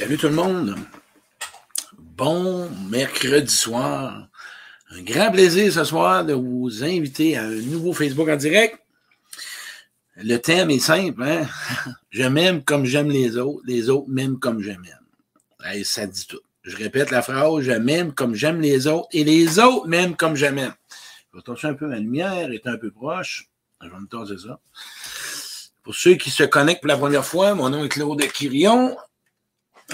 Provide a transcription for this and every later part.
Salut tout le monde. Bon mercredi soir. Un grand plaisir ce soir de vous inviter à un nouveau Facebook en direct. Le thème est simple, hein? Je m'aime comme j'aime les autres, les autres m'aiment comme je m'aime. ça dit tout. Je répète la phrase, je m'aime comme j'aime les autres et les autres m'aiment comme je m'aime. Je un peu ma lumière, est un peu proche. Je vais me torser ça. Pour ceux qui se connectent pour la première fois, mon nom est Claude Quirion.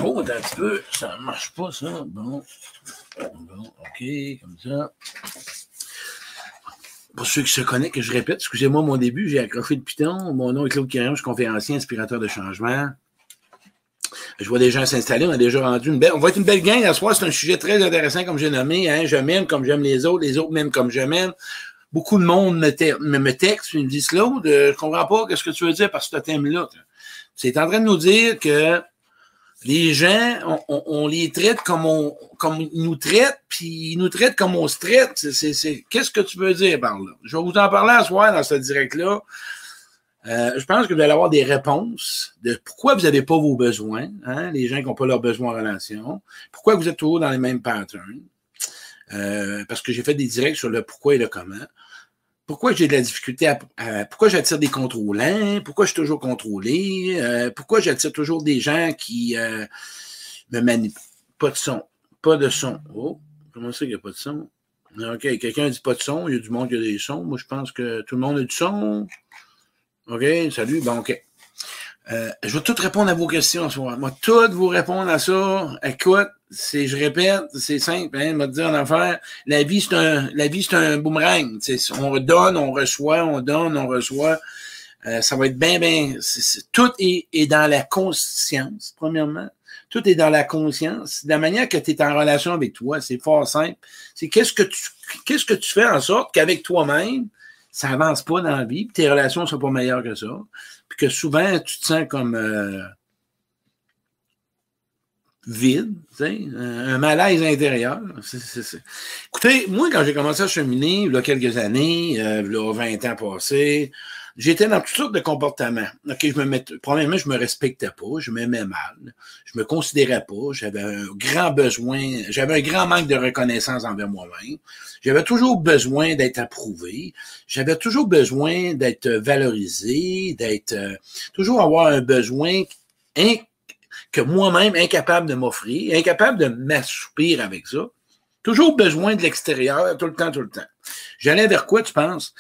Oh, un petit peu, ça marche pas, ça. Bon. Bon, OK, comme ça. Pour ceux qui se connectent, je répète, excusez-moi mon début, j'ai accroché le piton. Mon nom est Claude Quirion, je suis conférencier, inspirateur de changement. Je vois des gens s'installer, on a déjà rendu une belle. On va être une belle gang à soir. C'est un sujet très intéressant, comme j'ai nommé. Hein. Je m'aime comme j'aime les autres, les autres m'aiment comme je m'aime. Beaucoup de monde me, me, texte, ils me disent Claude, je comprends pas ce que tu veux dire par ce thème-là. C'est en train de nous dire que les gens, on, les traite comme on comme ils nous traitent, puis ils nous traitent comme on se traite. C'est, Qu'est-ce que tu veux dire par là? Je vais vous en parler à soir dans ce direct-là. Euh, je pense que vous allez avoir des réponses de pourquoi vous n'avez pas vos besoins, hein, les gens qui n'ont pas leurs besoins en relation, pourquoi vous êtes toujours dans les mêmes patterns. Euh, parce que j'ai fait des directs sur le pourquoi et le comment pourquoi j'ai de la difficulté à, pourquoi j'attire des contrôlants, pourquoi je suis toujours contrôlé, euh, pourquoi j'attire toujours des gens qui euh, me manipulent? Pas de son. Pas de son. Oh, comment ça qu'il n'y a pas de son? OK, quelqu'un dit pas de son, il y a du monde qui a des sons. Moi, je pense que tout le monde a du son. OK, salut. Bon, OK. Euh, je vais tout répondre à vos questions ce soir. Moi, tout vous répondre à ça. Écoute, c'est, je répète, c'est simple, hein, me dire en affaire. La vie, c'est un, la vie, c'est un boomerang. On donne, on reçoit, on donne, on reçoit. Euh, ça va être bien, bien. tout est, est, dans la conscience, premièrement. Tout est dans la conscience. La manière que tu es en relation avec toi, c'est fort simple. C'est qu'est-ce que tu, qu'est-ce que tu fais en sorte qu'avec toi-même, ça avance pas dans la vie, puis tes relations sont pas meilleures que ça puis que souvent, tu te sens comme euh, vide, un malaise intérieur. Écoutez, moi, quand j'ai commencé à cheminer, il y a quelques années, euh, il y a 20 ans passés, j'étais dans toutes sortes de comportements. OK, je me mettais, premièrement, je me respectais pas, je m'aimais mal, je me considérais pas, j'avais un grand besoin, j'avais un grand manque de reconnaissance envers moi-même. J'avais toujours besoin d'être approuvé, j'avais toujours besoin d'être valorisé, d'être euh, toujours avoir un besoin que moi-même incapable de m'offrir, incapable de m'assoupir avec ça. Toujours besoin de l'extérieur, tout le temps, tout le temps. J'allais vers quoi, tu penses?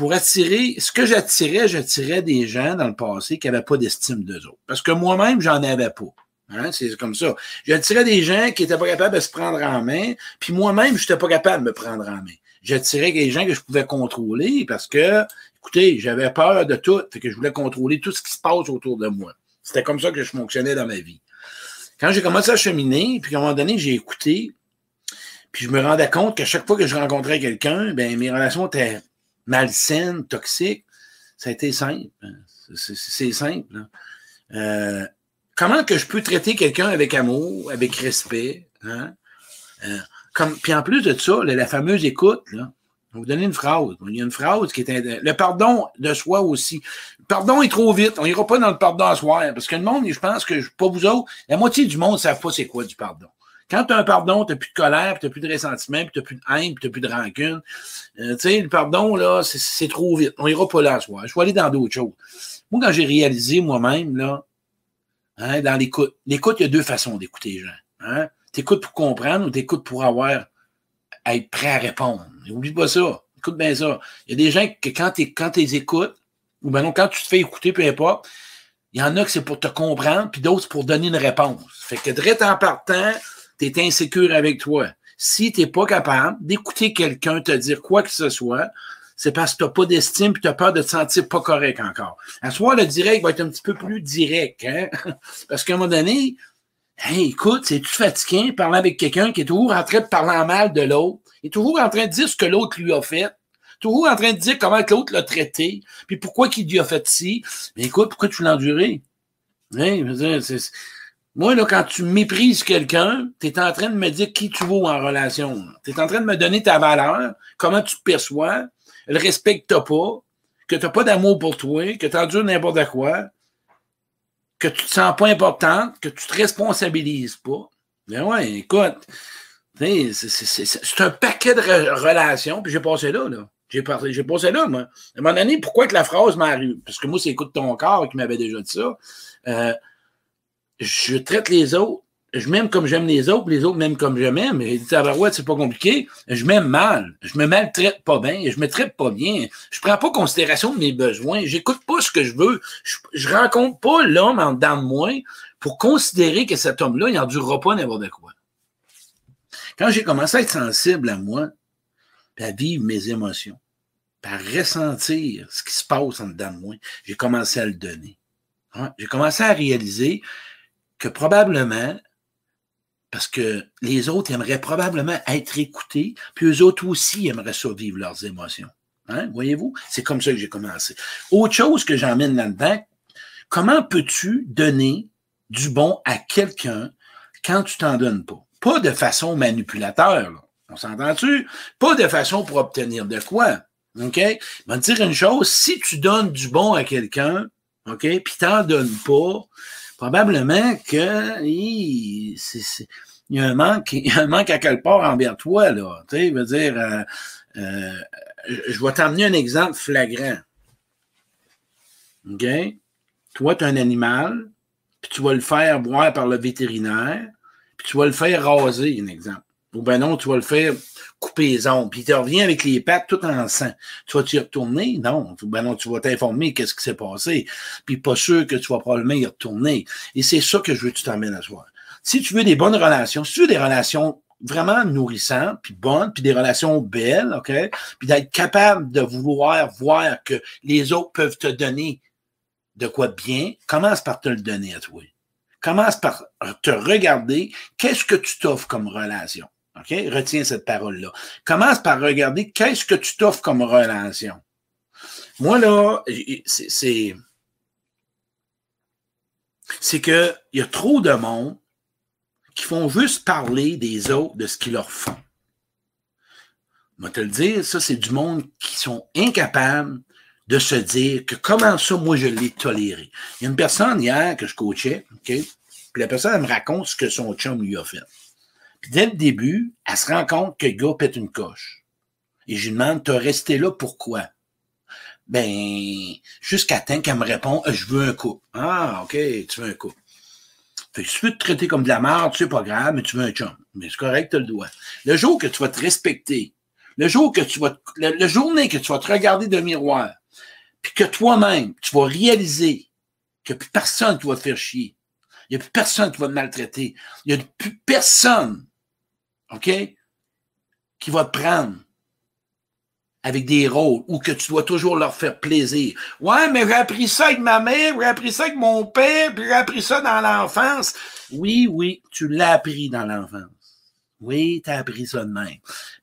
Pour attirer, ce que j'attirais, j'attirais des gens dans le passé qui n'avaient pas d'estime d'eux autres. Parce que moi-même, j'en avais pas. Hein, c'est comme ça. J'attirais des gens qui n'étaient pas capables de se prendre en main, puis moi-même, je n'étais pas capable de me prendre en main. J'attirais des gens que je pouvais contrôler parce que, écoutez, j'avais peur de tout, fait que je voulais contrôler tout ce qui se passe autour de moi. C'était comme ça que je fonctionnais dans ma vie. Quand j'ai commencé à cheminer, puis à un moment donné, j'ai écouté, puis je me rendais compte qu'à chaque fois que je rencontrais quelqu'un, ben mes relations étaient malsaine, toxique, ça a été simple. Hein. C'est simple. Euh, comment que je peux traiter quelqu'un avec amour, avec respect? Hein? Euh, puis en plus de ça, la, fameuse écoute, là, je vous donner une phrase. Il y a une phrase qui est le pardon de soi aussi. Le pardon est trop vite. On n'ira pas dans le pardon à soi. Parce que le monde, je pense que pas vous autres, la moitié du monde ne savent pas c'est quoi du pardon. Quand tu as un pardon, tu n'as plus de colère, tu n'as plus de ressentiment, tu n'as plus de haine, tu n'as plus de rancune. Euh, tu sais, le pardon, là, c'est trop vite. On ira pas là ce soir. Je vais aller dans d'autres choses. Moi, quand j'ai réalisé moi-même, là, hein, dans l'écoute, l'écoute, il y a deux façons d'écouter les gens. Hein? Tu écoutes pour comprendre ou tu écoutes pour avoir être prêt à répondre. N'oublie pas ça. Écoute bien ça. Il y a des gens que quand tu les écoutes, ou ben non, quand tu te fais écouter, peu importe, il y en a que c'est pour te comprendre, puis d'autres pour donner une réponse. Fait que direct en partant, tu es insécure avec toi. Si tu n'es pas capable d'écouter quelqu'un te dire quoi que ce soit, c'est parce que tu n'as pas d'estime et tu as peur de te sentir pas correct encore. À soi, le direct va être un petit peu plus direct. Hein? Parce qu'à un moment donné, hey, écoute, c'est tout fatiguant parler avec quelqu'un qui est toujours en train de parler en mal de l'autre, il est toujours en train de dire ce que l'autre lui a fait, toujours en train de dire comment l'autre l'a traité, puis pourquoi qu'il lui a fait ci? Mais écoute, pourquoi tu l'as enduré? Hein? Moi, là, quand tu méprises quelqu'un, tu es en train de me dire qui tu vaux en relation. Tu es en train de me donner ta valeur, comment tu te perçois, le respect que tu pas, que tu n'as pas d'amour pour toi, que tu endures n'importe quoi. que tu te sens pas importante, que tu te responsabilises pas. Ben ouais, écoute, c'est un paquet de relations, puis j'ai passé là, là. J'ai passé là, moi. À un moment donné, pourquoi que la phrase m'arrive? Parce que moi, c'est écoute ton corps qui m'avait déjà dit ça. Euh, je traite les autres je m'aime comme j'aime les autres, les autres m'aiment comme je m'aime. Et dit, ouais, c'est pas compliqué. Je m'aime mal. Je me maltraite pas bien. Je me traite pas bien. Je prends pas considération de mes besoins. J'écoute pas ce que je veux. Je, je rencontre pas l'homme en dedans de moi pour considérer que cet homme-là, il n'endurera pas n'importe quoi. Quand j'ai commencé à être sensible à moi, à vivre mes émotions, à ressentir ce qui se passe en dedans de moi, j'ai commencé à le donner. Hein? J'ai commencé à réaliser que probablement parce que les autres aimeraient probablement être écoutés, puis eux autres aussi aimeraient survivre leurs émotions. Hein? Voyez-vous? C'est comme ça que j'ai commencé. Autre chose que j'emmène là-dedans, comment peux-tu donner du bon à quelqu'un quand tu t'en donnes pas? Pas de façon manipulateur, là. on s'entend-tu? Pas de façon pour obtenir de quoi. OK? Je vais te dire une chose, si tu donnes du bon à quelqu'un, OK, puis t'en donnes pas, probablement que il, y a un manque, il y a un manque à quelque part envers toi, là. Tu sais, veut dire, euh, euh, je vais t'emmener un exemple flagrant. OK? Toi, tu as un animal, puis tu vas le faire boire par le vétérinaire, puis tu vas le faire raser, un exemple. Ou ben non, tu vas le faire couper les ongles, puis tu reviens avec les pattes tout en sang. Tu vas-tu y retourner? Non. Ben non, tu vas t'informer qu'est-ce qui s'est passé. Puis pas sûr que tu vas probablement y retourner. Et c'est ça que je veux que tu t'emmènes à soi. Si tu veux des bonnes relations, si tu veux des relations vraiment nourrissantes, puis bonnes, puis des relations belles, OK? Puis d'être capable de vouloir voir que les autres peuvent te donner de quoi bien, commence par te le donner à toi. Commence par te regarder qu'est-ce que tu t'offres comme relation? Retiens cette parole-là. Commence par regarder qu'est-ce que tu t'offres comme relation. Moi, là, c'est. C'est qu'il y a trop de monde qui font juste parler des autres, de ce qu'ils leur font. Je vais te le dire, ça, c'est du monde qui sont incapables de se dire que comment ça, moi, je l'ai toléré. Il y a une personne hier que je coachais, OK? Puis la personne, elle me raconte ce que son chum lui a fait. Puis dès le début, elle se rend compte que le gars pète une coche. Et je lui demande, t'as resté là pourquoi? Ben, jusqu'à temps qu'elle me répond, je veux un coup. Ah, OK, tu veux un coup. Fait que si tu veux te traiter comme de la merde, c'est pas grave, mais tu veux un chum. Mais c'est correct, tu le dois. Le jour que tu vas te respecter, le jour que tu vas, le, journée que tu vas te regarder le miroir, puis que toi-même, tu vas réaliser que plus personne ne va te faire chier. Il n'y a plus personne qui va te maltraiter. Il n'y a plus personne OK? Qui va te prendre avec des rôles ou que tu dois toujours leur faire plaisir. Ouais, mais j'ai appris ça avec ma mère, j'ai appris ça avec mon père, puis j'ai appris ça dans l'enfance. Oui, oui, tu l'as appris dans l'enfance. Oui, tu as appris ça de même.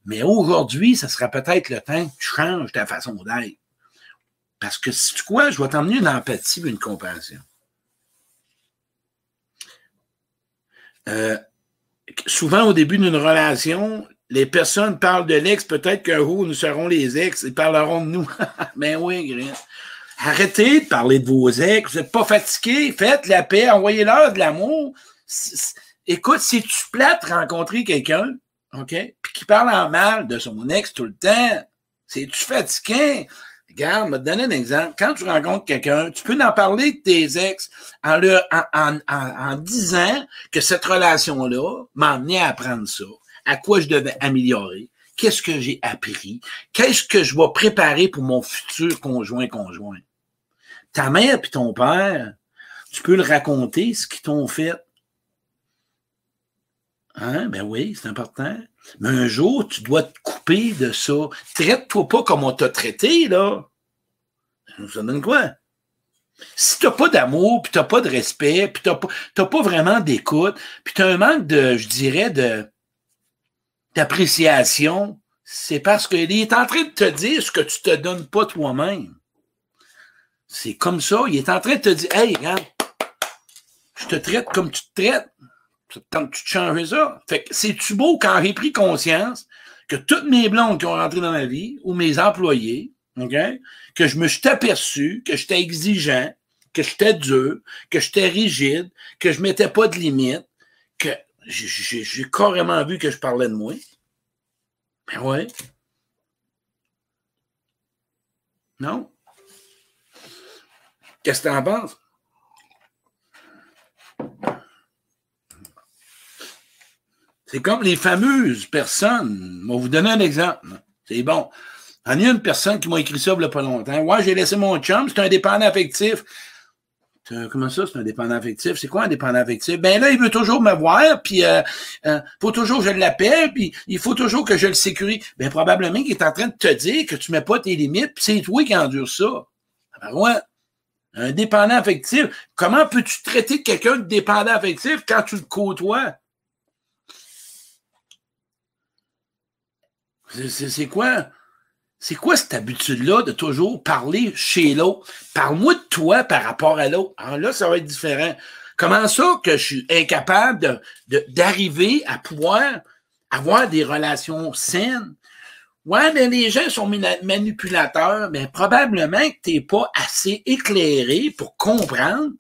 Mais aujourd'hui, ça sera peut-être le temps que tu changes ta façon d'être. Parce que si tu crois, je vais t'emmener une empathie une compassion. Euh, souvent au début d'une relation, les personnes parlent de l'ex, peut-être qu'un jour nous serons les ex, ils parleront de nous. Mais ben oui, Arrêtez de parler de vos ex, vous n'êtes pas fatigué, faites la paix, envoyez-leur de l'amour. Écoute, si tu plates rencontrer quelqu'un, OK, puis qui parle en mal de son ex tout le temps, c'est-tu fatigué? Regarde, te donner un exemple. Quand tu rencontres quelqu'un, tu peux en parler de tes ex en, en, en, en, disant que cette relation-là m'a amené à apprendre ça, à quoi je devais améliorer, qu'est-ce que j'ai appris, qu'est-ce que je vais préparer pour mon futur conjoint-conjoint. Ta mère puis ton père, tu peux le raconter, ce qu'ils t'ont fait. Hein? Ben oui, c'est important. Mais un jour, tu dois te couper de ça. Traite-toi pas comme on t'a traité, là. Ça donne quoi? Si t'as pas d'amour, puis t'as pas de respect, puis t'as pas, pas vraiment d'écoute, puis t'as un manque de, je dirais, de d'appréciation, c'est parce qu'il est en train de te dire ce que tu te donnes pas toi-même. C'est comme ça. Il est en train de te dire, hey, regarde, je te traite comme tu te traites. Tant tu te changes ça. Fait que c'est-tu beau quand j'ai pris conscience que toutes mes blondes qui ont rentré dans ma vie, ou mes employés, OK, que je me suis aperçu que j'étais exigeant, que j'étais dur, que j'étais rigide, que je mettais pas de limite, que j'ai carrément vu que je parlais de moi. Ben ouais. Non? Qu'est-ce que tu en penses? C'est comme les fameuses personnes. Je vais vous donner un exemple. C'est bon. Il y a une personne qui m'a écrit ça il n'y a pas longtemps. Ouais, j'ai laissé mon chum, c'est un dépendant affectif. Comment ça, c'est un dépendant affectif? C'est quoi un dépendant affectif? Ben là, il veut toujours me voir, puis euh, euh, faut toujours que je l'appelle, puis il faut toujours que je le sécurise. Ben probablement qu'il est en train de te dire que tu mets pas tes limites, puis c'est toi qui endure ça. Ben ouais. Un dépendant affectif. Comment peux-tu traiter quelqu'un de dépendant affectif quand tu le côtoies? C'est quoi? C'est quoi cette habitude-là de toujours parler chez l'autre? Parle-moi de toi par rapport à l'autre. Alors là, ça va être différent. Comment ça que je suis incapable d'arriver à pouvoir avoir des relations saines? Ouais, mais les gens sont manipulateurs, mais probablement que tu n'es pas assez éclairé pour comprendre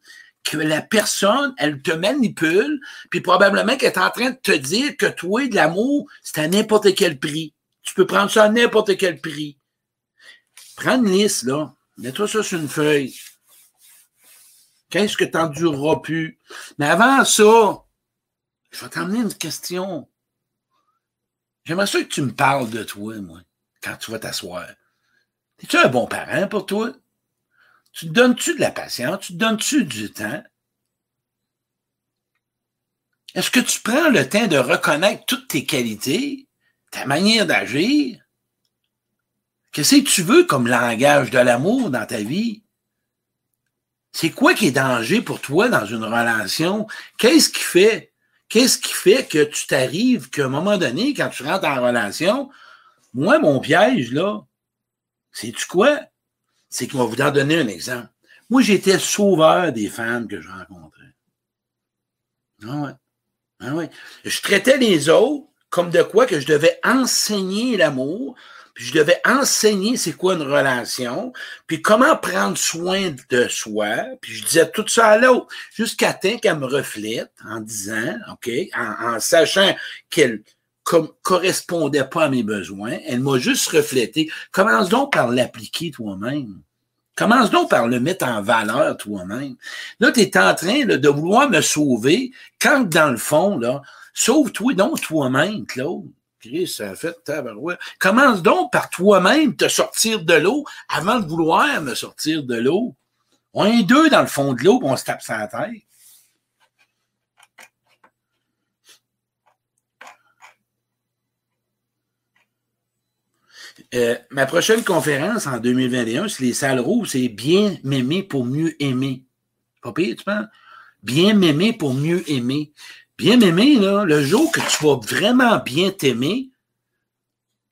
que la personne, elle te manipule, puis probablement qu'elle est en train de te dire que toi, de l'amour, c'est à n'importe quel prix. Tu peux prendre ça à n'importe quel prix. Prends une liste, là. Mets-toi ça sur une feuille. Qu'est-ce que tu n'endureras plus? Mais avant ça, je vais t'emmener une question. J'aimerais ça que tu me parles de toi, moi, quand tu vas t'asseoir. Es-tu un bon parent pour toi? Tu te donnes-tu de la patience? Tu te donnes-tu du temps? Est-ce que tu prends le temps de reconnaître toutes tes qualités? Ta manière d'agir? Qu'est-ce que tu veux comme langage de l'amour dans ta vie? C'est quoi qui est danger pour toi dans une relation? Qu'est-ce qui fait? Qu'est-ce qui fait que tu t'arrives qu'à un moment donné, quand tu rentres en relation, moi, mon piège, là, c'est-tu quoi? C'est qu'il va vous en donner un exemple. Moi, j'étais sauveur des femmes que je rencontrais. Ah ouais. Ah ouais. Je traitais les autres comme de quoi que je devais enseigner l'amour, puis je devais enseigner c'est quoi une relation, puis comment prendre soin de soi, puis je disais tout ça à l'autre, jusqu'à temps qu'elle me reflète en disant, OK, en, sachant qu'elle ne correspondait pas à mes besoins, elle m'a juste reflété. Commence donc par l'appliquer toi-même. Commence donc par le mettre en valeur toi-même. Là, tu es en train de vouloir me sauver quand, dans le fond, là, Sauve-toi donc toi-même, Claude. Chris, ça a fait tabarouette. Commence donc par toi-même te sortir de l'eau avant de vouloir me sortir de l'eau. On est deux dans le fond de l'eau, on se tape sa tête. Euh, ma prochaine conférence en 2021, c'est les salles rouges, c'est bien m'aimer pour mieux aimer. Pas pire, tu penses? Bien m'aimer pour mieux aimer. Bien aimé, là, le jour que tu vas vraiment bien t'aimer,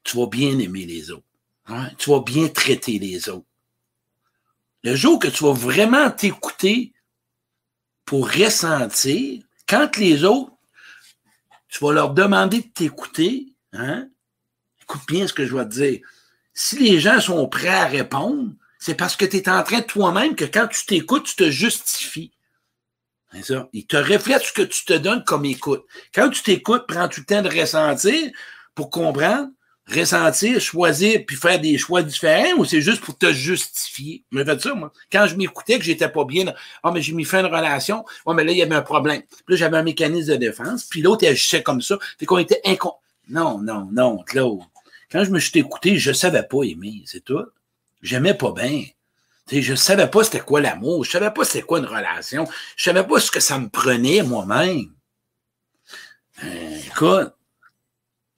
tu vas bien aimer les autres. Hein? Tu vas bien traiter les autres. Le jour que tu vas vraiment t'écouter pour ressentir, quand les autres, tu vas leur demander de t'écouter, hein? écoute bien ce que je vais te dire. Si les gens sont prêts à répondre, c'est parce que tu es en train de toi-même que quand tu t'écoutes, tu te justifies. Ça. Il te reflète ce que tu te donnes comme écoute. Quand tu t'écoutes, prends tu le temps de ressentir pour comprendre, ressentir, choisir, puis faire des choix différents, ou c'est juste pour te justifier? Je me fait ça, moi. Quand je m'écoutais, que j'étais pas bien, ah, mais j'ai mis fin une relation, ah, mais là, il y avait un problème. Puis là, j'avais un mécanisme de défense, puis l'autre, agissait comme ça. Fait qu'on était incon... Non, non, non, Claude. Quand je me suis écouté, je savais pas aimer, c'est tout. J'aimais pas bien je ne savais pas c'était quoi l'amour, je ne savais pas c'était quoi une relation, je ne savais pas ce que ça me prenait moi-même. Euh, écoute,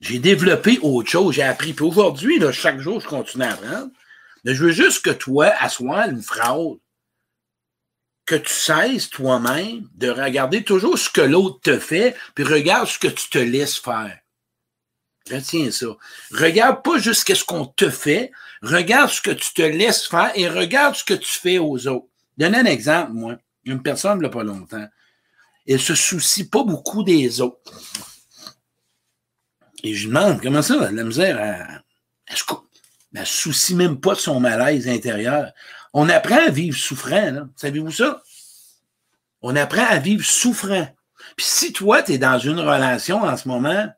j'ai développé autre chose, j'ai appris. Puis aujourd'hui, chaque jour, je continue à apprendre. Mais je veux juste que toi, assois une phrase, que tu cesses toi-même de regarder toujours ce que l'autre te fait, puis regarde ce que tu te laisses faire. Retiens ça. Regarde pas juste ce qu'on te fait, regarde ce que tu te laisses faire et regarde ce que tu fais aux autres. Donne un exemple, moi. Une personne, là, pas longtemps. Elle se soucie pas beaucoup des autres. Et je lui demande, comment ça, la misère, elle, elle, se soucie même pas de son malaise intérieur. On apprend à vivre souffrant, là. Savez-vous ça? On apprend à vivre souffrant. Puis si toi, tu es dans une relation en ce moment,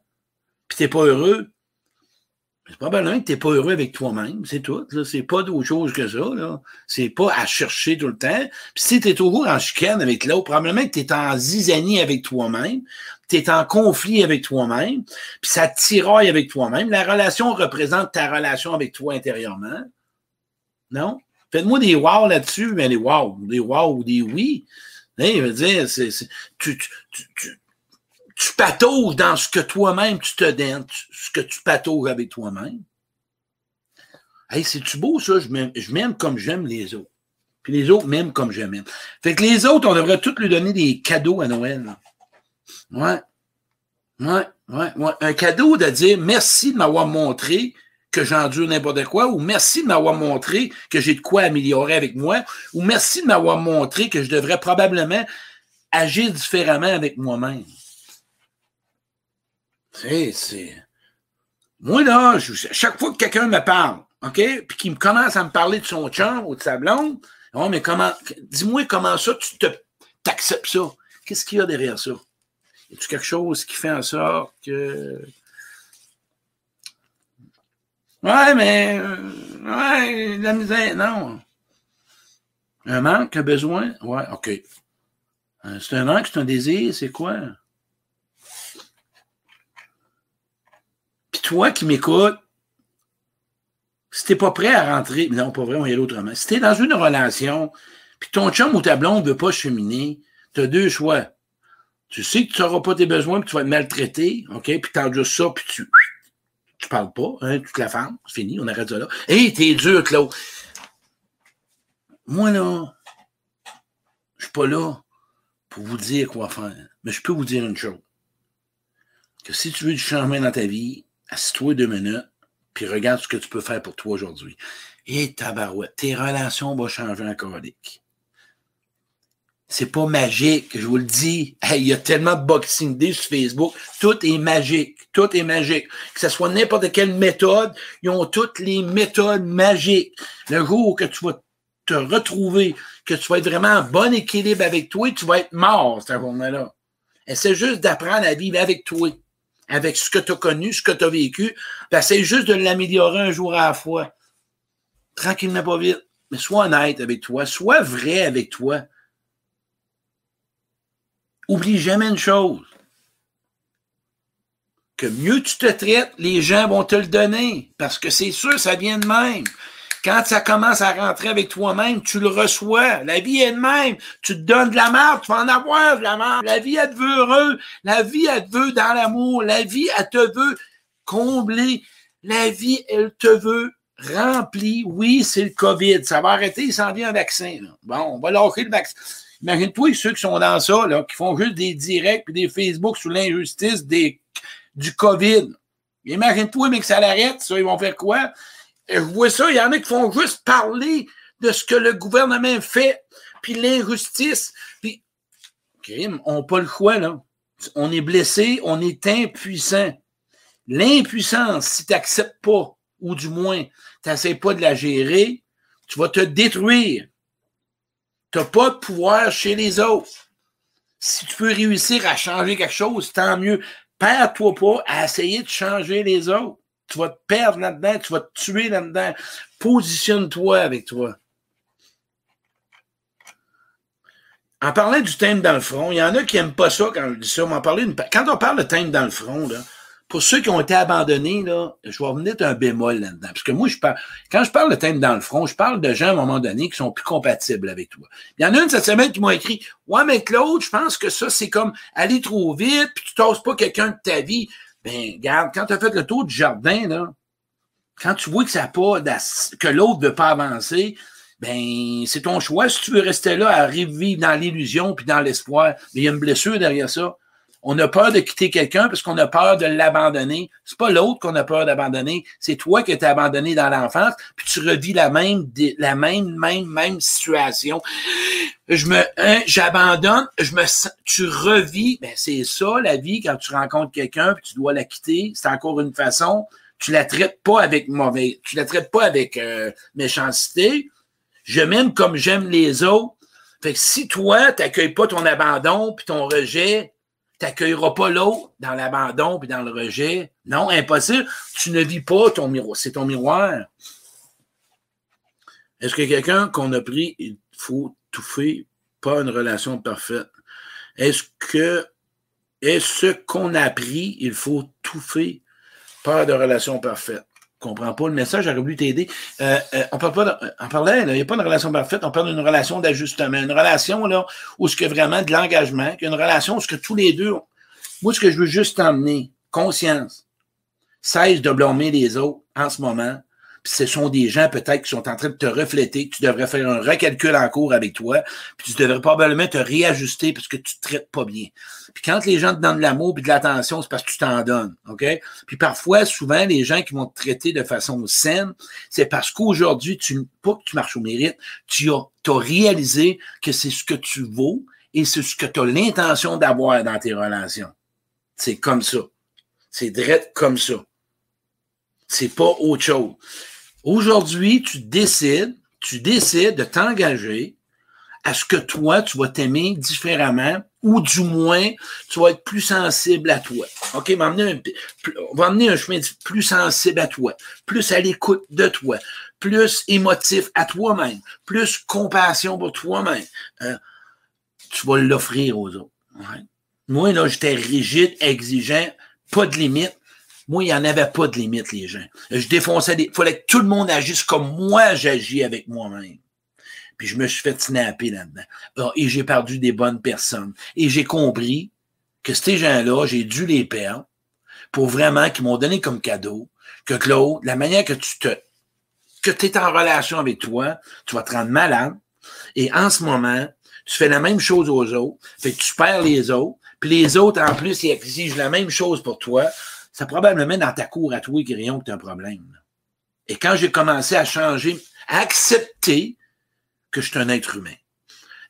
puis tu n'es pas heureux, c'est probablement que tu n'es pas heureux avec toi-même, c'est tout. C'est pas d'autre chose que ça. C'est pas à chercher tout le temps. Puis si tu es toujours en chicane avec l'autre, probablement que tu es en zizanie avec toi-même, tu es en conflit avec toi-même, puis ça tiraille avec toi-même. La relation représente ta relation avec toi intérieurement. Non? Faites-moi des wow là-dessus, mais des wow, des wow ou des oui. Hein, je veux dire, c'est, tu, tu, tu, tu patauges dans ce que toi-même tu te donnes, ce que tu patauges avec toi-même. Hey, c'est-tu beau, ça? Je m'aime comme j'aime les autres. Puis les autres m'aiment comme je m'aime. Fait que les autres, on devrait tous lui donner des cadeaux à Noël. Ouais. Ouais, ouais, ouais. Un cadeau de dire merci de m'avoir montré que j'endure n'importe quoi, ou merci de m'avoir montré que j'ai de quoi améliorer avec moi, ou merci de m'avoir montré que je devrais probablement agir différemment avec moi-même. C'est, c'est. Moi, là, chaque fois que quelqu'un me parle, OK, puis qu'il commence à me parler de son chum ou de sa blonde, oh, mais comment, dis-moi comment ça, tu te, t'acceptes ça? Qu'est-ce qu'il y a derrière ça? Y a-tu quelque chose qui fait en sorte que. Ouais, mais. Euh, ouais, la misère, non. Un manque, un besoin? Ouais, OK. Euh, c'est un manque, c'est un désir, c'est quoi? Toi qui m'écoutes, si t'es pas prêt à rentrer, non, pas vrai, on y aller autrement. Si t'es dans une relation, puis ton chum ou ta blonde veut pas cheminer, t'as deux choix. Tu sais que tu n'auras pas tes besoins, puis tu vas être maltraité, OK? Puis t'as juste ça, puis tu tu parles pas, hein, tu te la femme, c'est fini, on arrête ça là. Hé, t'es dur, Claude. Moi, là, je suis pas là pour vous dire quoi faire, mais je peux vous dire une chose. Que si tu veux du changement dans ta vie, assis-toi deux minutes, puis regarde ce que tu peux faire pour toi aujourd'hui. Et tabarouette, tes relations vont changer en chronique. C'est pas magique, je vous le dis. il y a tellement de Boxing Day sur Facebook. Tout est magique. Tout est magique. Que ce soit n'importe quelle méthode, ils ont toutes les méthodes magiques. Le jour que tu vas te retrouver, que tu vas être vraiment en bon équilibre avec toi, tu vas être mort, cette journée-là. Essaie juste d'apprendre à vivre avec toi avec ce que tu as connu, ce que tu as vécu. Essaye juste de l'améliorer un jour à la fois. Tranquillement, pas vite. Mais sois honnête avec toi. Sois vrai avec toi. Oublie jamais une chose. Que mieux tu te traites, les gens vont te le donner. Parce que c'est sûr, ça vient de même. Quand ça commence à rentrer avec toi-même, tu le reçois. La vie est de même. Tu te donnes de la merde, tu vas en avoir de la merde. La vie, elle te veut heureux. La vie, elle te veut dans l'amour. La vie, elle te veut combler. La vie, elle te veut rempli. Oui, c'est le COVID. Ça va arrêter, il s'en vient un vaccin. Bon, on va lâcher le vaccin. Imagine-toi ceux qui sont dans ça, là, qui font juste des directs et des Facebook sur l'injustice des, du COVID. Imagine-toi, mais que ça l'arrête, ça, ils vont faire quoi? Je vois ça, il y en a qui font juste parler de ce que le gouvernement fait, puis l'injustice, puis crime, on n'a pas le choix, là. On est blessé, on est impuissant. L'impuissance, si tu n'acceptes pas, ou du moins, tu n'essaies pas de la gérer, tu vas te détruire. Tu n'as pas de pouvoir chez les autres. Si tu peux réussir à changer quelque chose, tant mieux. Perds-toi pas à essayer de changer les autres tu vas te perdre là-dedans, tu vas te tuer là-dedans. Positionne-toi avec toi. En parlant du thème dans le front, il y en a qui n'aiment pas ça quand je dis ça. Quand on parle de thème dans le front, pour ceux qui ont été abandonnés, je vais revenir un bémol là-dedans. Parce que moi, quand je parle de thème dans le front, je parle de gens à un moment donné qui sont plus compatibles avec toi. Il y en a une cette semaine qui m'a écrit Ouais, mais Claude, je pense que ça, c'est comme aller trop vite, puis tu t'oses pas quelqu'un de ta vie. Ben, regarde, quand tu as fait le tour du jardin, quand tu vois que ça pas, que l'autre ne veut pas avancer, ben, c'est ton choix. Si tu veux rester là à revivre dans l'illusion puis dans l'espoir, il y a une blessure derrière ça. On a peur de quitter quelqu'un parce qu'on a peur de l'abandonner. C'est pas l'autre qu'on a peur d'abandonner, c'est toi qui es abandonné dans l'enfance, puis tu revis la même, la même, même, même situation. Je me, hein, j'abandonne, je me, tu revis, ben c'est ça la vie quand tu rencontres quelqu'un puis tu dois la quitter. C'est encore une façon. Tu la traites pas avec mauvais, tu la traites pas avec euh, méchanceté Je m'aime comme j'aime les autres. Fait que si toi, tu n'accueilles pas ton abandon puis ton rejet, tu n'accueilleras pas l'autre dans l'abandon puis dans le rejet. Non, impossible. Tu ne vis pas ton miroir. C'est ton miroir. Est-ce que quelqu'un qu'on a pris, il faut tout faire, pas une relation parfaite? Est-ce que est-ce qu'on a appris, il faut tout faire, pas de relation parfaite? Comprends pas le message, j'aurais voulu t'aider. Euh, euh, on parle pas on parlait, il n'y a pas de relation parfaite, on parle d'une relation d'ajustement, une relation là, où ce que vraiment de l'engagement, une relation où ce que tous les deux, moi ce que je veux juste t'emmener, conscience, cesse de blâmer les autres en ce moment, ce sont des gens peut-être qui sont en train de te refléter, tu devrais faire un recalcul en cours avec toi, puis tu devrais probablement te réajuster parce que tu te traites pas bien. Puis quand les gens te donnent de l'amour et de l'attention, c'est parce que tu t'en donnes, OK? Puis parfois, souvent, les gens qui vont te traiter de façon saine, c'est parce qu'aujourd'hui, tu pas que tu marches au mérite, tu as, as réalisé que c'est ce que tu vaux et c'est ce que tu as l'intention d'avoir dans tes relations. C'est comme ça. C'est direct comme ça. C'est pas autre chose. Aujourd'hui, tu décides, tu décides de t'engager à ce que toi, tu vas t'aimer différemment ou du moins, tu vas être plus sensible à toi. OK? On va amener un chemin plus sensible à toi, plus à l'écoute de toi, plus émotif à toi-même, plus compassion pour toi-même. Euh, tu vas l'offrir aux autres. Moi, là, j'étais rigide, exigeant, pas de limite. Moi, il n'y en avait pas de limite, les gens. Je défonçais des. Il fallait que tout le monde agisse comme moi j'agis avec moi-même. Puis je me suis fait snapper là-dedans. Ah, et j'ai perdu des bonnes personnes. Et j'ai compris que ces gens-là, j'ai dû les perdre pour vraiment qu'ils m'ont donné comme cadeau que Claude, la manière que tu te que tu es en relation avec toi, tu vas te rendre malade. Et en ce moment, tu fais la même chose aux autres. Fait que tu perds les autres. Puis les autres, en plus, ils exigent la même chose pour toi c'est probablement dans ta cour à toi, Grillon, que tu as un problème. Et quand j'ai commencé à changer, à accepter que je suis un être humain,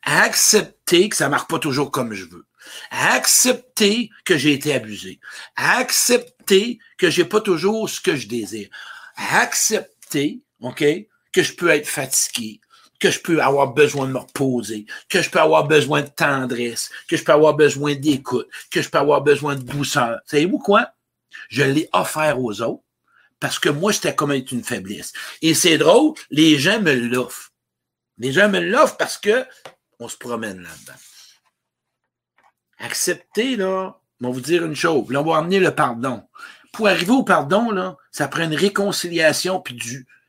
à accepter que ça ne marche pas toujours comme je veux, à accepter que j'ai été abusé, à accepter que j'ai pas toujours ce que je désire, à accepter, OK, que je peux être fatigué, que je peux avoir besoin de me reposer, que je peux avoir besoin de tendresse, que je peux avoir besoin d'écoute, que je peux avoir besoin de douceur. Savez-vous quoi? Je l'ai offert aux autres parce que moi, c'était comme une faiblesse. Et c'est drôle, les gens me l'offrent. Les gens me l'offrent parce que on se promène là-dedans. Accepter, là, on va vous dire une chose. Là, on va amener le pardon. Pour arriver au pardon, là, ça prend une réconciliation puis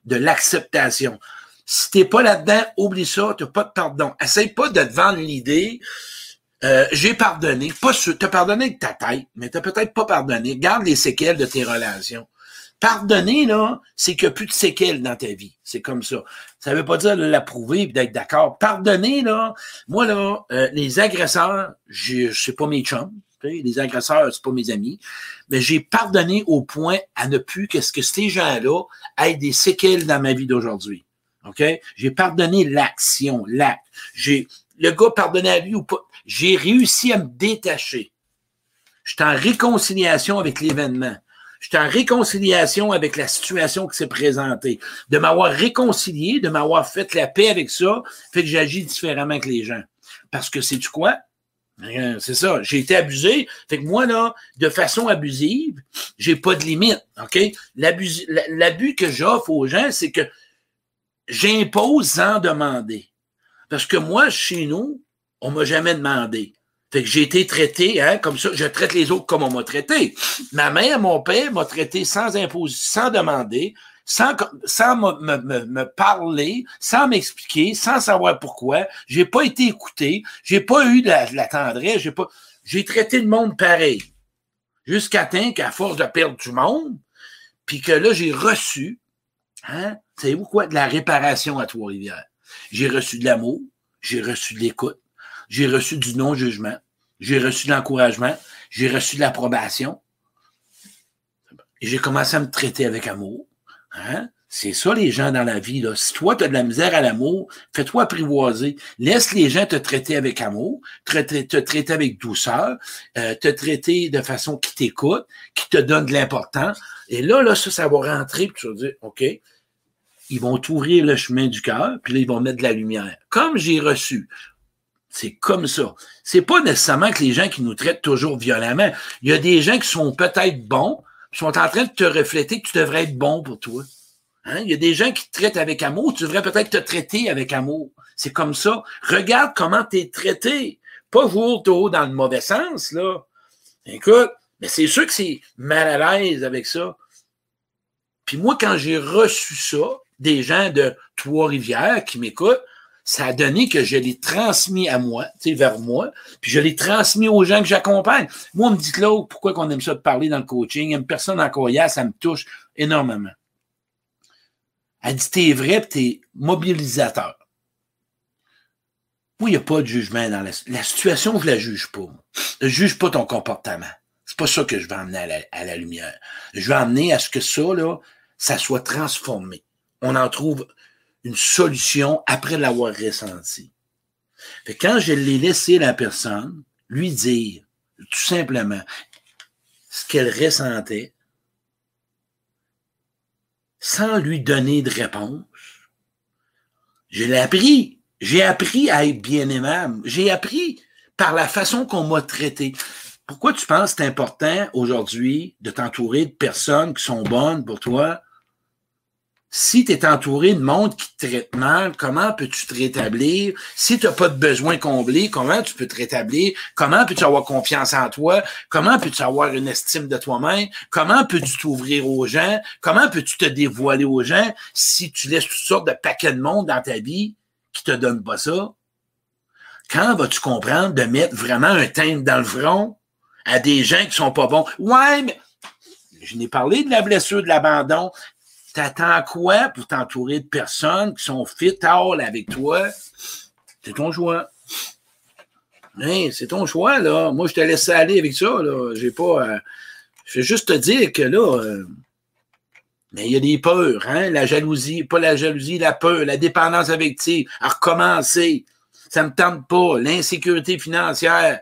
de l'acceptation. Si t'es pas là-dedans, oublie ça, t'as pas de pardon. Essaye pas de te vendre l'idée euh, j'ai pardonné, pas sûr, t'as pardonné de ta tête, mais t'as peut-être pas pardonné. Garde les séquelles de tes relations. Pardonner, là, c'est qu'il n'y a plus de séquelles dans ta vie. C'est comme ça. Ça veut pas dire l'approuver et d'être d'accord. Pardonner, là, moi, là, euh, les agresseurs, je sais pas mes chums, les agresseurs, c'est pas mes amis, mais j'ai pardonné au point à ne plus qu'est-ce que ces gens-là aient des séquelles dans ma vie d'aujourd'hui. OK? J'ai pardonné l'action, l'acte. J'ai, le gars pardonné à lui ou pas j'ai réussi à me détacher. Je suis en réconciliation avec l'événement. Je suis en réconciliation avec la situation qui s'est présentée. De m'avoir réconcilié, de m'avoir fait la paix avec ça, fait que j'agis différemment que les gens. Parce que c'est du quoi? Euh, c'est ça. J'ai été abusé. Fait que moi, là, de façon abusive, j'ai pas de limite. OK? L'abus que j'offre aux gens, c'est que j'impose sans demander. Parce que moi, chez nous, on m'a jamais demandé. Fait que j'ai été traité, hein, comme ça, je traite les autres comme on m'a traité. Ma mère, mon père m'a traité sans imposer, sans demander, sans, sans me, me, me parler, sans m'expliquer, sans savoir pourquoi. J'ai pas été écouté, j'ai pas eu de la, tendresse, j'ai pas, j'ai traité le monde pareil. Jusqu'à temps qu'à force de perdre du monde, puis que là, j'ai reçu, hein, savez-vous quoi, de la réparation à Trois-Rivières. J'ai reçu de l'amour, j'ai reçu de l'écoute, j'ai reçu du non-jugement, j'ai reçu de l'encouragement, j'ai reçu de l'approbation. Et j'ai commencé à me traiter avec amour. Hein? C'est ça, les gens dans la vie. Là. Si toi, tu as de la misère à l'amour, fais-toi apprivoiser. Laisse les gens te traiter avec amour, te, te traiter avec douceur, euh, te traiter de façon qui t'écoute, qui te donne de l'importance. Et là, là, ça, ça va rentrer, puis tu vas dire, OK, ils vont t'ouvrir le chemin du cœur, puis là, ils vont mettre de la lumière. Comme j'ai reçu. C'est comme ça. C'est pas nécessairement que les gens qui nous traitent toujours violemment. Il y a des gens qui sont peut-être bons, qui sont en train de te refléter que tu devrais être bon pour toi. Hein? Il y a des gens qui te traitent avec amour, tu devrais peut-être te traiter avec amour. C'est comme ça. Regarde comment tu es traité. Pas vous dans le mauvais sens, là. Écoute, mais c'est sûr que c'est mal à l'aise avec ça. Puis moi, quand j'ai reçu ça, des gens de Trois-Rivières qui m'écoutent, ça a donné que je l'ai transmis à moi, vers moi, puis je l'ai transmis aux gens que j'accompagne. Moi, on me dit, Claude, pourquoi qu'on aime ça de parler dans le coaching? Une personne en courriel, ça me touche énormément. Elle dit, t'es vrai, t'es mobilisateur. Moi, il n'y a pas de jugement dans la, la situation, je la juge pas. Je juge pas ton comportement. C'est pas ça que je vais emmener à la, à la, lumière. Je vais amener à ce que ça, là, ça soit transformé. On en trouve une solution après l'avoir ressenti. Fait quand je l'ai laissé la personne lui dire tout simplement ce qu'elle ressentait, sans lui donner de réponse, je l'ai appris. J'ai appris à être bien aimable. J'ai appris par la façon qu'on m'a traité. Pourquoi tu penses que c'est important aujourd'hui de t'entourer de personnes qui sont bonnes pour toi, si tu es entouré de monde qui te traite mal, comment peux-tu te rétablir? Si tu n'as pas de besoin comblé, comment tu peux te rétablir? Comment peux-tu avoir confiance en toi? Comment peux-tu avoir une estime de toi-même? Comment peux-tu t'ouvrir aux gens? Comment peux-tu te dévoiler aux gens si tu laisses toutes sortes de paquets de monde dans ta vie qui te donnent pas ça? Quand vas-tu comprendre de mettre vraiment un teint dans le front à des gens qui sont pas bons? Ouais, mais je n'ai parlé de la blessure de l'abandon. T'attends quoi pour t'entourer de personnes qui sont fit all avec toi? C'est ton choix. C'est ton choix, là. Moi, je te laisse aller avec ça, là. J'ai pas. Euh, je vais juste te dire que là. Euh, mais il y a des peurs, hein? La jalousie, pas la jalousie, la peur, la dépendance affective, à recommencer. Ça me tente pas. L'insécurité financière.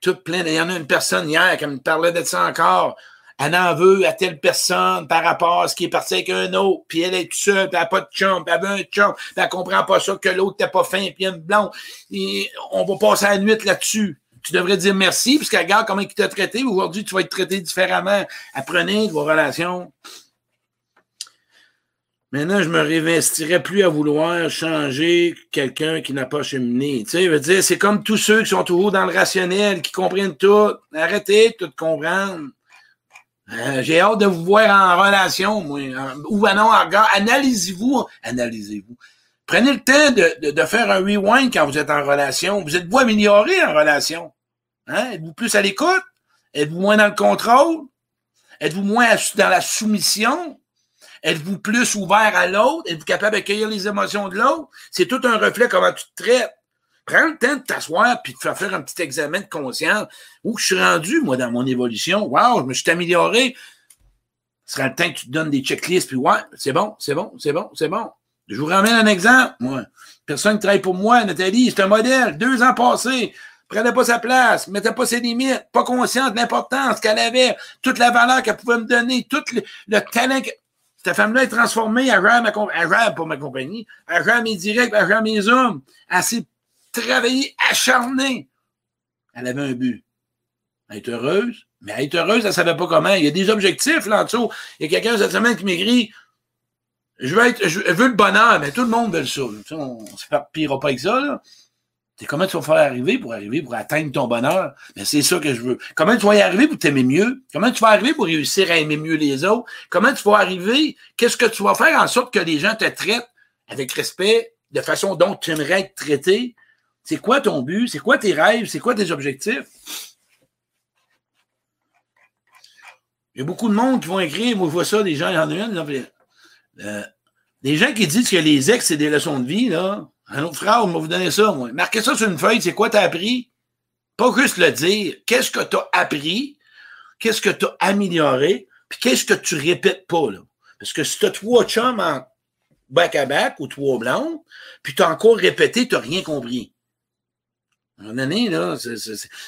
Tout plein. Il y en a une personne hier qui me parlait de ça encore elle en veut à telle personne par rapport à ce qui est parti avec un autre, puis elle est toute seule, puis elle n'a pas de chum, puis elle veut un chum, puis elle comprend pas ça que l'autre n'était pas fin, puis une blonde. Et on va passer la nuit là-dessus. Tu devrais dire merci, puisqu'elle regarde comment il t'a traité. Aujourd'hui, tu vas être traité différemment. Apprenez vos relations. Maintenant, je me réinvestirais plus à vouloir changer quelqu'un qui n'a pas cheminé. Tu sais, dire, c'est comme tous ceux qui sont toujours dans le rationnel, qui comprennent tout. Arrêtez de tout comprendre. Euh, j'ai hâte de vous voir en relation, moi. Ou ben non, regarde, analysez-vous. Analysez-vous. Prenez le temps de, de, faire un rewind quand vous êtes en relation. Vous êtes-vous amélioré en relation? Hein? Êtes-vous plus à l'écoute? Êtes-vous moins dans le contrôle? Êtes-vous moins dans la soumission? Êtes-vous plus ouvert à l'autre? Êtes-vous capable d'accueillir les émotions de l'autre? C'est tout un reflet comment tu te traites. Prends le temps de t'asseoir puis de faire faire un petit examen de conscience. Où je suis rendu, moi, dans mon évolution? Wow, je me suis amélioré. Ce sera le temps que tu te donnes des checklists, puis ouais, c'est bon, c'est bon, c'est bon, c'est bon. Je vous ramène un exemple, moi. Personne qui travaille pour moi, Nathalie, c'est un modèle. Deux ans passés, prenait pas sa place, mettait pas ses limites, pas consciente de l'importance qu'elle avait, toute la valeur qu'elle pouvait me donner, tout le, talent que. Cette femme-là est transformée à ma, à pour ma compagnie, à mes directs, à mes hommes. Elle s'est travailler acharné. Elle avait un but. être heureuse, mais être heureuse, elle ne savait pas comment. Il y a des objectifs là en dessous. Il y a quelqu'un cette semaine qui m'écrit Je veux le bonheur, mais tout le monde veut ça. On ne s'éparpillera pas avec ça. Comment tu vas faire arriver pour arriver, pour atteindre ton bonheur? Mais c'est ça que je veux. Comment tu vas y arriver pour t'aimer mieux? Comment tu vas arriver pour réussir à aimer mieux les autres? Comment tu vas arriver? Qu'est-ce que tu vas faire en sorte que les gens te traitent avec respect, de façon dont tu aimerais être traité? C'est quoi ton but? C'est quoi tes rêves? C'est quoi tes objectifs? Il y a beaucoup de monde qui vont écrire, moi je vois ça, des gens, il y en a une, euh, des gens qui disent que les ex, c'est des leçons de vie, là. Un autre frère, on va vous donner ça, moi. Marquez ça sur une feuille, c'est quoi tu as appris? Pas juste le dire. Qu'est-ce que tu as appris? Qu'est-ce que tu as amélioré? Puis qu'est-ce que tu répètes pas, là? Parce que si tu as trois chums en back-à-back ou trois blondes, puis tu encore répété, tu n'as rien compris. À un là, c'est,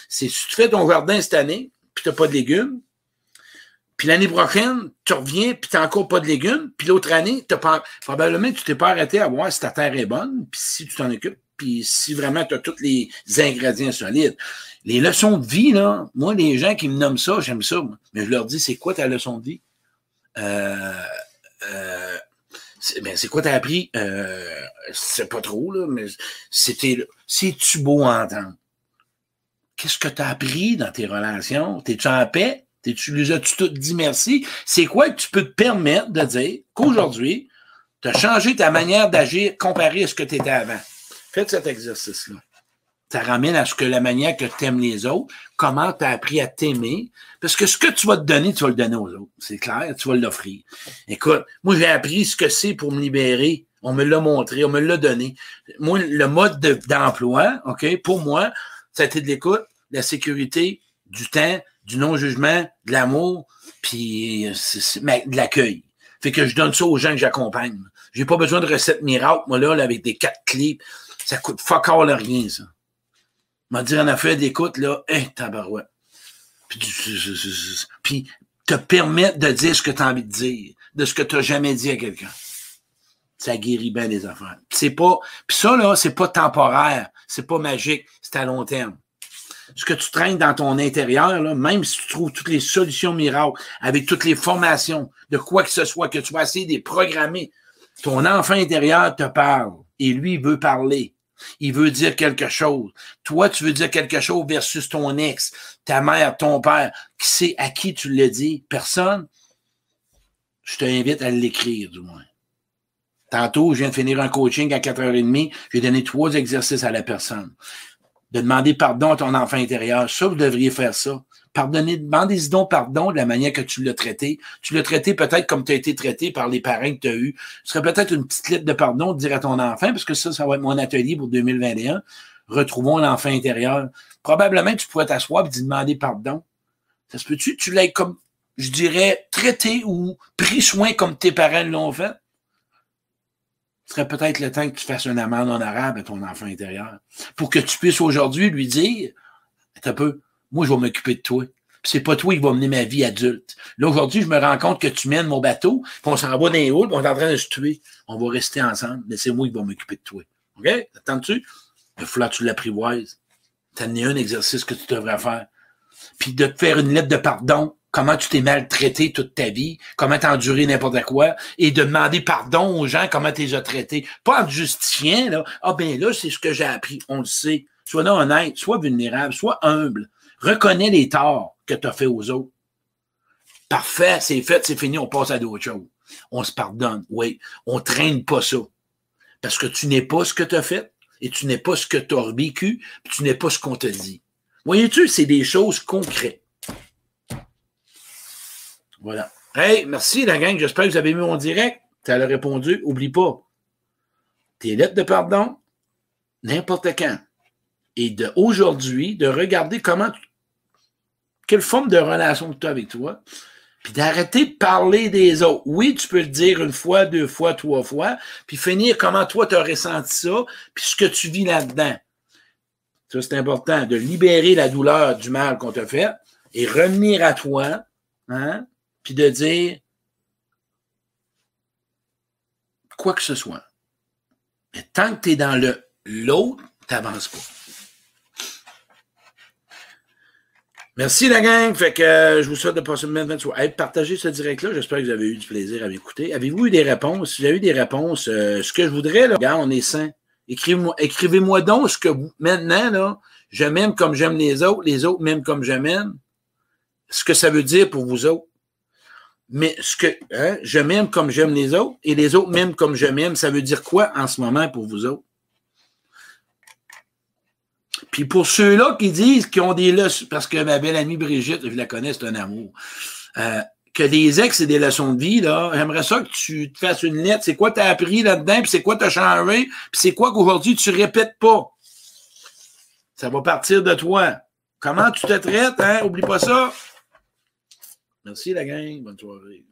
si tu fais ton jardin cette année, puis tu n'as pas de légumes, Puis l'année prochaine, tu reviens, puis tu n'as encore pas de légumes. Puis l'autre année, as pas, probablement tu t'es pas arrêté à voir si ta terre est bonne, puis si tu t'en occupes, puis si vraiment tu as tous les ingrédients solides. Les leçons de vie, là, moi, les gens qui me nomment ça, j'aime ça. Mais je leur dis, c'est quoi ta leçon de vie? Euh, euh, c'est ben, quoi t'as appris? Euh, c'est pas trop, mais c'était. C'est-tu beau à entendre? Qu'est-ce que tu as appris dans tes relations? T'es-tu en paix? tu les as-tu toutes dit merci? C'est quoi que tu peux te permettre de dire qu'aujourd'hui, tu as changé ta manière d'agir comparé à ce que tu étais avant? Faites cet exercice-là. Ça ramène à ce que la manière que tu aimes les autres, comment tu as appris à t'aimer. Parce que ce que tu vas te donner, tu vas le donner aux autres. C'est clair, tu vas l'offrir. Écoute, moi, j'ai appris ce que c'est pour me libérer. On me l'a montré, on me l'a donné. Moi, le mode d'emploi, OK, pour moi, ça a été de l'écoute, la sécurité, du temps, du non-jugement, de l'amour, puis de l'accueil. Fait que je donne ça aux gens que j'accompagne. J'ai pas besoin de recettes miracles, moi, là, avec des quatre clés. Ça coûte fuck all rien, ça. M'a dit en affaire d'écoute, là, hein, tabarouette. Puis, puis te permettre de dire ce que tu as envie de dire, de ce que tu n'as jamais dit à quelqu'un. Ça guérit bien les affaires. C'est pas. Puis ça, là, c'est pas temporaire, c'est pas magique, c'est à long terme ce que tu traînes dans ton intérieur, là, même si tu trouves toutes les solutions miracles, avec toutes les formations, de quoi que ce soit, que tu vas essayer de programmer, ton enfant intérieur te parle et lui, veut parler. Il veut dire quelque chose. Toi, tu veux dire quelque chose versus ton ex, ta mère, ton père. Qui sait à qui tu le dis? Personne? Je t'invite à l'écrire, du moins. Tantôt, je viens de finir un coaching à 4h30. J'ai donné trois exercices à la personne de demander pardon à ton enfant intérieur. Ça, vous devriez faire ça. Pardonnez, demandez-y donc pardon de la manière que tu l'as traité. Tu l'as traité peut-être comme tu as été traité par les parents que tu as eus. Ce serait peut-être une petite lettre de pardon de dire à ton enfant, parce que ça, ça va être mon atelier pour 2021. Retrouvons l'enfant intérieur. Probablement, tu pourrais t'asseoir et te demander pardon. Ça se peut-tu? Tu l'as comme, je dirais, traité ou pris soin comme tes parents l'ont fait? ce serait peut-être le temps que tu fasses une amende en arabe à ton enfant intérieur. Pour que tu puisses aujourd'hui lui dire, un peu, moi, je vais m'occuper de toi. C'est pas toi qui va mener ma vie adulte. Là, aujourd'hui, je me rends compte que tu mènes mon bateau, puis on s'en va dans les hauts, puis on est en train de se tuer. On va rester ensemble, mais c'est moi qui vais m'occuper de toi. OK? Attends-tu? Il va falloir que tu l'apprivoises. T'as un exercice que tu devrais faire. Puis de te faire une lettre de pardon comment tu t'es maltraité toute ta vie, comment t'as enduré n'importe quoi, et de demander pardon aux gens, comment tu les as traités. Pas en te justifiant, là. Ah ben là, c'est ce que j'ai appris. On le sait. Sois non honnête, sois vulnérable, sois humble. Reconnais les torts que tu as fait aux autres. Parfait, c'est fait, c'est fini, on passe à d'autres choses. On se pardonne, oui. On traîne pas ça. Parce que tu n'es pas ce que tu as fait, et tu n'es pas ce que tu as vécu, tu n'es pas ce qu'on te dit. Voyez-tu, c'est des choses concrètes. Voilà. Hey, merci la gang. J'espère que vous avez mis mon direct. Tu as répondu. Oublie pas. Tes lettres de pardon, n'importe quand. Et de aujourd'hui, de regarder comment quelle forme de relation tu as avec toi, puis d'arrêter de parler des autres. Oui, tu peux le dire une fois, deux fois, trois fois, puis finir comment toi tu as ressenti ça, puis ce que tu vis là-dedans. Ça, c'est important, de libérer la douleur du mal qu'on t'a fait et revenir à toi, hein, puis de dire quoi que ce soit. Mais tant que tu dans le l'autre, tu pas. Merci la gang. Fait que euh, je vous souhaite de passer une bonne 23. Hey, partagez ce direct-là. J'espère que vous avez eu du plaisir à m'écouter. Avez-vous eu des réponses? Si vous avez eu des réponses, euh, ce que je voudrais, là, regarde, on est sain. Écrivez-moi écrivez donc ce que vous, maintenant, là, je m'aime comme j'aime les autres, les autres m'aiment comme je m'aime. Ce que ça veut dire pour vous autres. Mais ce que hein, je m'aime comme j'aime les autres et les autres m'aiment comme je m'aime, ça veut dire quoi en ce moment pour vous autres? Puis pour ceux-là qui disent qu'ils ont des leçons, parce que ma belle amie Brigitte, je la connais, c'est un amour, euh, que des ex, c'est des leçons de vie, là, j'aimerais ça que tu te fasses une lettre. C'est quoi tu as appris là-dedans, puis c'est quoi tu as changé, puis c'est quoi qu'aujourd'hui tu répètes pas? Ça va partir de toi. Comment tu te traites, hein? Oublie pas ça. Merci la gang. Bonne soirée.